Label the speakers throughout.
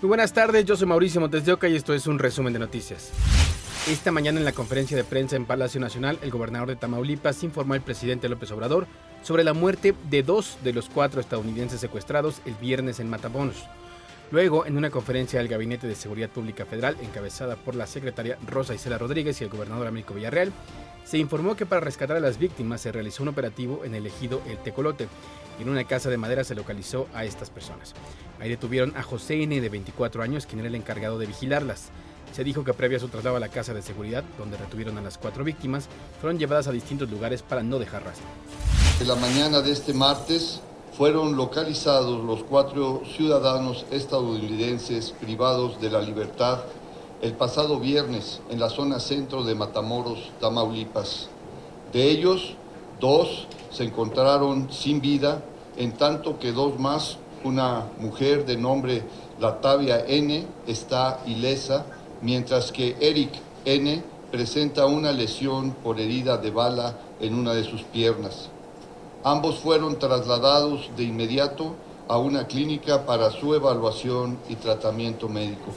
Speaker 1: Muy buenas tardes, yo soy Mauricio Montes de Oca y esto es un resumen de noticias. Esta mañana en la conferencia de prensa en Palacio Nacional, el gobernador de Tamaulipas informó al presidente López Obrador sobre la muerte de dos de los cuatro estadounidenses secuestrados el viernes en Matamoros. Luego, en una conferencia del Gabinete de Seguridad Pública Federal, encabezada por la secretaria Rosa Isela Rodríguez y el gobernador Américo Villarreal, se informó que para rescatar a las víctimas se realizó un operativo en el ejido El Tecolote y en una casa de madera se localizó a estas personas. Ahí detuvieron a José N. de 24 años, quien era el encargado de vigilarlas. Se dijo que previo a su traslado a la casa de seguridad, donde retuvieron a las cuatro víctimas, fueron llevadas a distintos lugares para no dejar rastro.
Speaker 2: En la mañana de este martes fueron localizados los cuatro ciudadanos estadounidenses privados de la libertad el pasado viernes en la zona centro de Matamoros, Tamaulipas. De ellos, dos se encontraron sin vida, en tanto que dos más, una mujer de nombre Latavia N, está ilesa, mientras que Eric N presenta una lesión por herida de bala en una de sus piernas. Ambos fueron trasladados de inmediato a una clínica para su evaluación y tratamiento médico.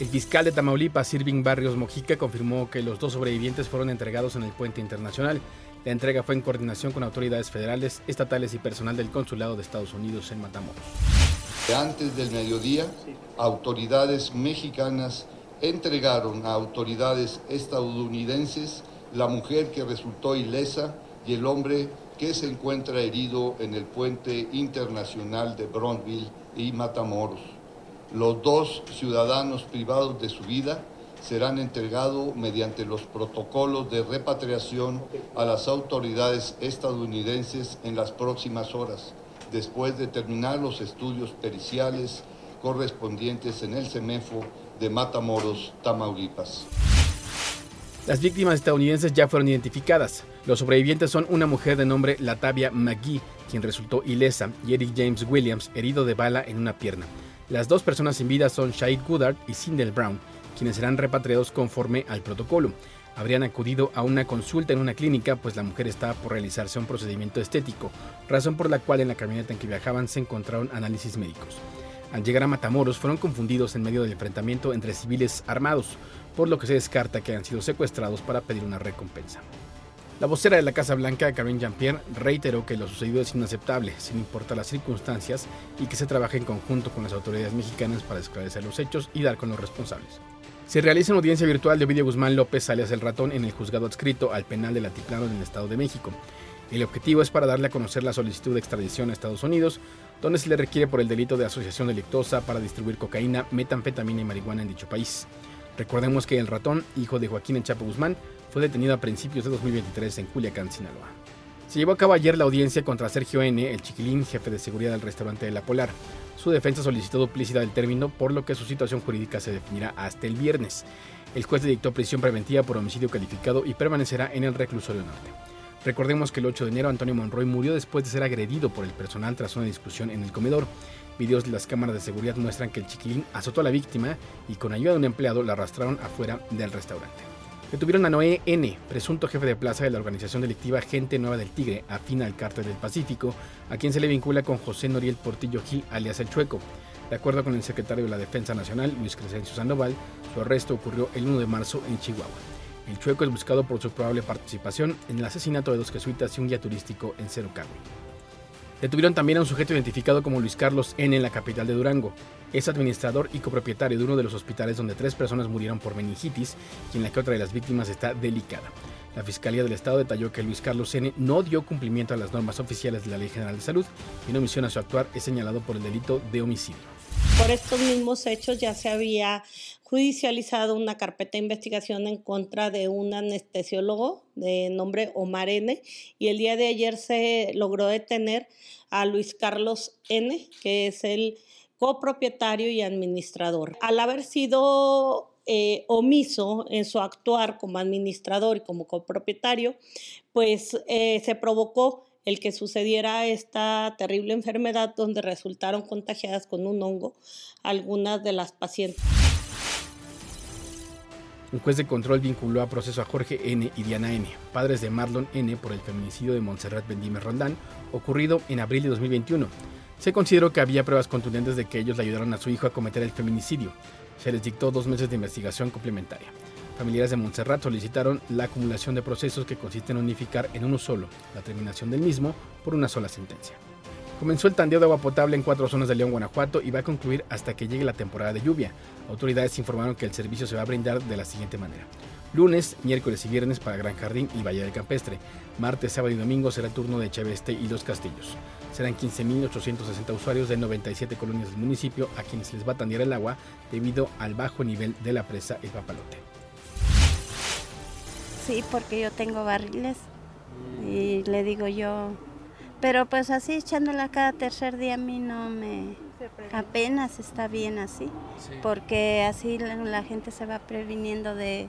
Speaker 1: El fiscal de Tamaulipas, Irving Barrios Mojica, confirmó que los dos sobrevivientes fueron entregados en el puente internacional. La entrega fue en coordinación con autoridades federales, estatales y personal del Consulado de Estados Unidos en Matamoros.
Speaker 2: Antes del mediodía, autoridades mexicanas entregaron a autoridades estadounidenses la mujer que resultó ilesa y el hombre que se encuentra herido en el puente internacional de Bronville y Matamoros. Los dos ciudadanos privados de su vida serán entregados mediante los protocolos de repatriación a las autoridades estadounidenses en las próximas horas, después de terminar los estudios periciales correspondientes en el CEMEFO de Matamoros, Tamaulipas.
Speaker 1: Las víctimas estadounidenses ya fueron identificadas. Los sobrevivientes son una mujer de nombre Latavia McGee, quien resultó ilesa, y Eric James Williams, herido de bala en una pierna. Las dos personas sin vida son Shahid Goodard y Sindel Brown, quienes serán repatriados conforme al protocolo. Habrían acudido a una consulta en una clínica, pues la mujer estaba por realizarse un procedimiento estético, razón por la cual en la camioneta en que viajaban se encontraron análisis médicos. Al llegar a Matamoros fueron confundidos en medio del enfrentamiento entre civiles armados, por lo que se descarta que hayan sido secuestrados para pedir una recompensa. La vocera de la Casa Blanca, Karine Jean-Pierre, reiteró que lo sucedido es inaceptable, sin importar las circunstancias, y que se trabaje en conjunto con las autoridades mexicanas para esclarecer los hechos y dar con los responsables. Se realiza una audiencia virtual de Ovidio Guzmán López, alias El Ratón, en el juzgado adscrito al penal del Altiplano en el Estado de México. El objetivo es para darle a conocer la solicitud de extradición a Estados Unidos, donde se le requiere por el delito de asociación delictosa para distribuir cocaína, metanfetamina y marihuana en dicho país. Recordemos que el ratón, hijo de Joaquín Chapo Guzmán, fue detenido a principios de 2023 en Culiacán, Sinaloa. Se llevó a cabo ayer la audiencia contra Sergio N., el chiquilín jefe de seguridad del restaurante de La Polar. Su defensa solicitó duplicidad del término, por lo que su situación jurídica se definirá hasta el viernes. El juez dictó prisión preventiva por homicidio calificado y permanecerá en el reclusorio norte. Recordemos que el 8 de enero Antonio Monroy murió después de ser agredido por el personal tras una discusión en el comedor. Videos de las cámaras de seguridad muestran que el chiquilín azotó a la víctima y con ayuda de un empleado la arrastraron afuera del restaurante. Detuvieron a Noé N., presunto jefe de plaza de la organización delictiva Gente Nueva del Tigre, afín al cártel del Pacífico, a quien se le vincula con José Noriel Portillo Gil, alias El Chueco. De acuerdo con el secretario de la Defensa Nacional, Luis Crescencio Sandoval, su arresto ocurrió el 1 de marzo en Chihuahua. El Chueco es buscado por su probable participación en el asesinato de dos jesuitas y un guía turístico en Cerro Carmen. Detuvieron también a un sujeto identificado como Luis Carlos N. en la capital de Durango. Es administrador y copropietario de uno de los hospitales donde tres personas murieron por meningitis y en la que otra de las víctimas está delicada. La Fiscalía del Estado detalló que Luis Carlos N. no dio cumplimiento a las normas oficiales de la Ley General de Salud y en omisión a su actuar es señalado por el delito de homicidio.
Speaker 3: Por estos mismos hechos ya se había judicializado una carpeta de investigación en contra de un anestesiólogo de nombre Omar N. Y el día de ayer se logró detener a Luis Carlos N., que es el copropietario y administrador. Al haber sido eh, omiso en su actuar como administrador y como copropietario, pues eh, se provocó el que sucediera esta terrible enfermedad donde resultaron contagiadas con un hongo algunas de las pacientes.
Speaker 1: Un juez de control vinculó a proceso a Jorge N. y Diana N., padres de Marlon N., por el feminicidio de Montserrat Bendime Roldán, ocurrido en abril de 2021. Se consideró que había pruebas contundentes de que ellos le ayudaron a su hijo a cometer el feminicidio. Se les dictó dos meses de investigación complementaria. Familiares de Montserrat solicitaron la acumulación de procesos que consiste en unificar en uno solo la terminación del mismo por una sola sentencia. Comenzó el tandeo de agua potable en cuatro zonas de León, Guanajuato y va a concluir hasta que llegue la temporada de lluvia. Autoridades informaron que el servicio se va a brindar de la siguiente manera. Lunes, miércoles y viernes para Gran Jardín y Valle del Campestre. Martes, sábado y domingo será el turno de Cheveste y Los Castillos. Serán 15.860 usuarios de 97 colonias del municipio a quienes les va a tandear el agua debido al bajo nivel de la presa El Papalote.
Speaker 4: Sí, porque yo tengo barriles y le digo yo pero pues así echándola cada tercer día a mí no me... Apenas está bien así, porque así la, gente se va previniendo de,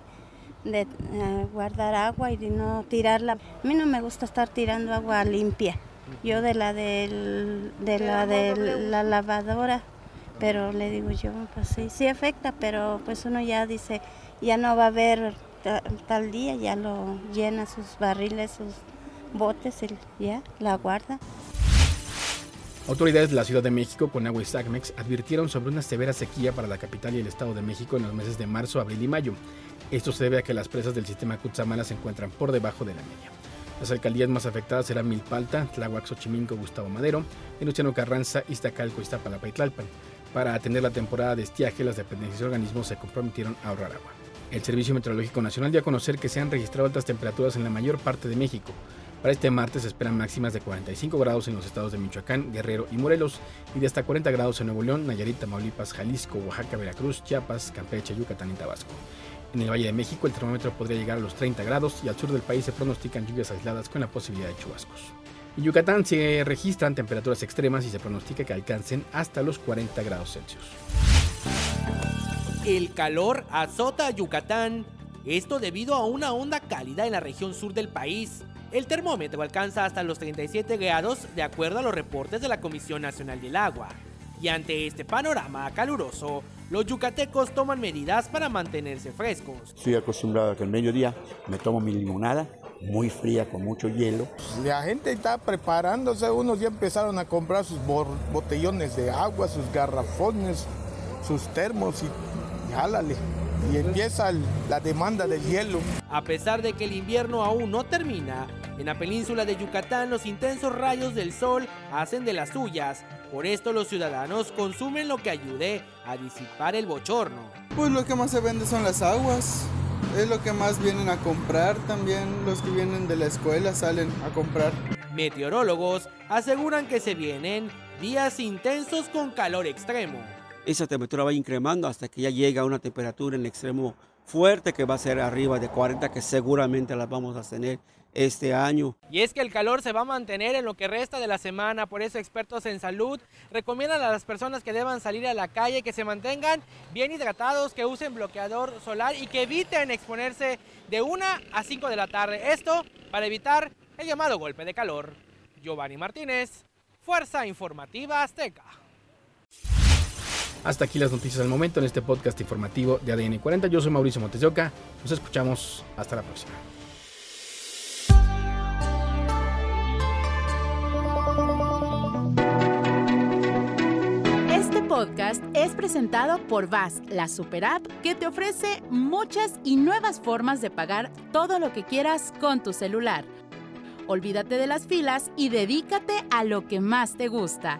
Speaker 4: de eh, guardar agua y de no tirarla. A mí no me gusta estar tirando agua limpia. Yo de la del, de la de la lavadora, pero le digo yo, pues sí, sí afecta, pero pues uno ya dice, ya no va a haber tal día, ya lo llena sus barriles, sus botes, ya, la guarda.
Speaker 1: Autoridades de la Ciudad de México, con agua y SACMEX, advirtieron sobre una severa sequía para la capital y el Estado de México en los meses de marzo, abril y mayo. Esto se debe a que las presas del sistema Cutzamala se encuentran por debajo de la media. Las alcaldías más afectadas serán Milpalta, Tláhuac, Xochimilco, Gustavo Madero, Venustiano Carranza, Iztacalco, Iztapalapa y Tlalpan. Para atender la temporada de estiaje, las dependencias y organismos se comprometieron a ahorrar agua. El Servicio Meteorológico Nacional dio a conocer que se han registrado altas temperaturas en la mayor parte de México, para este martes se esperan máximas de 45 grados en los estados de Michoacán, Guerrero y Morelos y de hasta 40 grados en Nuevo León, Nayarit, Tamaulipas, Jalisco, Oaxaca, Veracruz, Chiapas, Campeche, Yucatán y Tabasco. En el Valle de México el termómetro podría llegar a los 30 grados y al sur del país se pronostican lluvias aisladas con la posibilidad de chubascos. En Yucatán se registran temperaturas extremas y se pronostica que alcancen hasta los 40 grados Celsius.
Speaker 5: El calor azota a Yucatán, esto debido a una onda cálida en la región sur del país el termómetro alcanza hasta los 37 grados de acuerdo a los reportes de la Comisión Nacional del Agua. Y ante este panorama caluroso, los yucatecos toman medidas para mantenerse frescos.
Speaker 6: Estoy acostumbrado a que al mediodía me tomo mi limonada, muy fría con mucho hielo.
Speaker 7: La gente está preparándose, unos ya empezaron a comprar sus botellones de agua, sus garrafones, sus termos y jálale y empieza la demanda de hielo.
Speaker 5: A pesar de que el invierno aún no termina, en la península de Yucatán los intensos rayos del sol hacen de las suyas. Por esto los ciudadanos consumen lo que ayude a disipar el bochorno.
Speaker 8: Pues lo que más se vende son las aguas. Es lo que más vienen a comprar también. Los que vienen de la escuela salen a comprar.
Speaker 5: Meteorólogos aseguran que se vienen días intensos con calor extremo
Speaker 9: esa temperatura va incrementando hasta que ya llega a una temperatura en extremo fuerte que va a ser arriba de 40 que seguramente las vamos a tener este año.
Speaker 5: Y es que el calor se va a mantener en lo que resta de la semana, por eso expertos en salud recomiendan a las personas que deban salir a la calle que se mantengan bien hidratados, que usen bloqueador solar y que eviten exponerse de 1 a 5 de la tarde. Esto para evitar el llamado golpe de calor. Giovanni Martínez, Fuerza Informativa Azteca.
Speaker 1: Hasta aquí las noticias del momento en este podcast informativo de ADN 40. Yo soy Mauricio Montes Nos escuchamos. Hasta la próxima.
Speaker 10: Este podcast es presentado por VAS, la super app que te ofrece muchas y nuevas formas de pagar todo lo que quieras con tu celular. Olvídate de las filas y dedícate a lo que más te gusta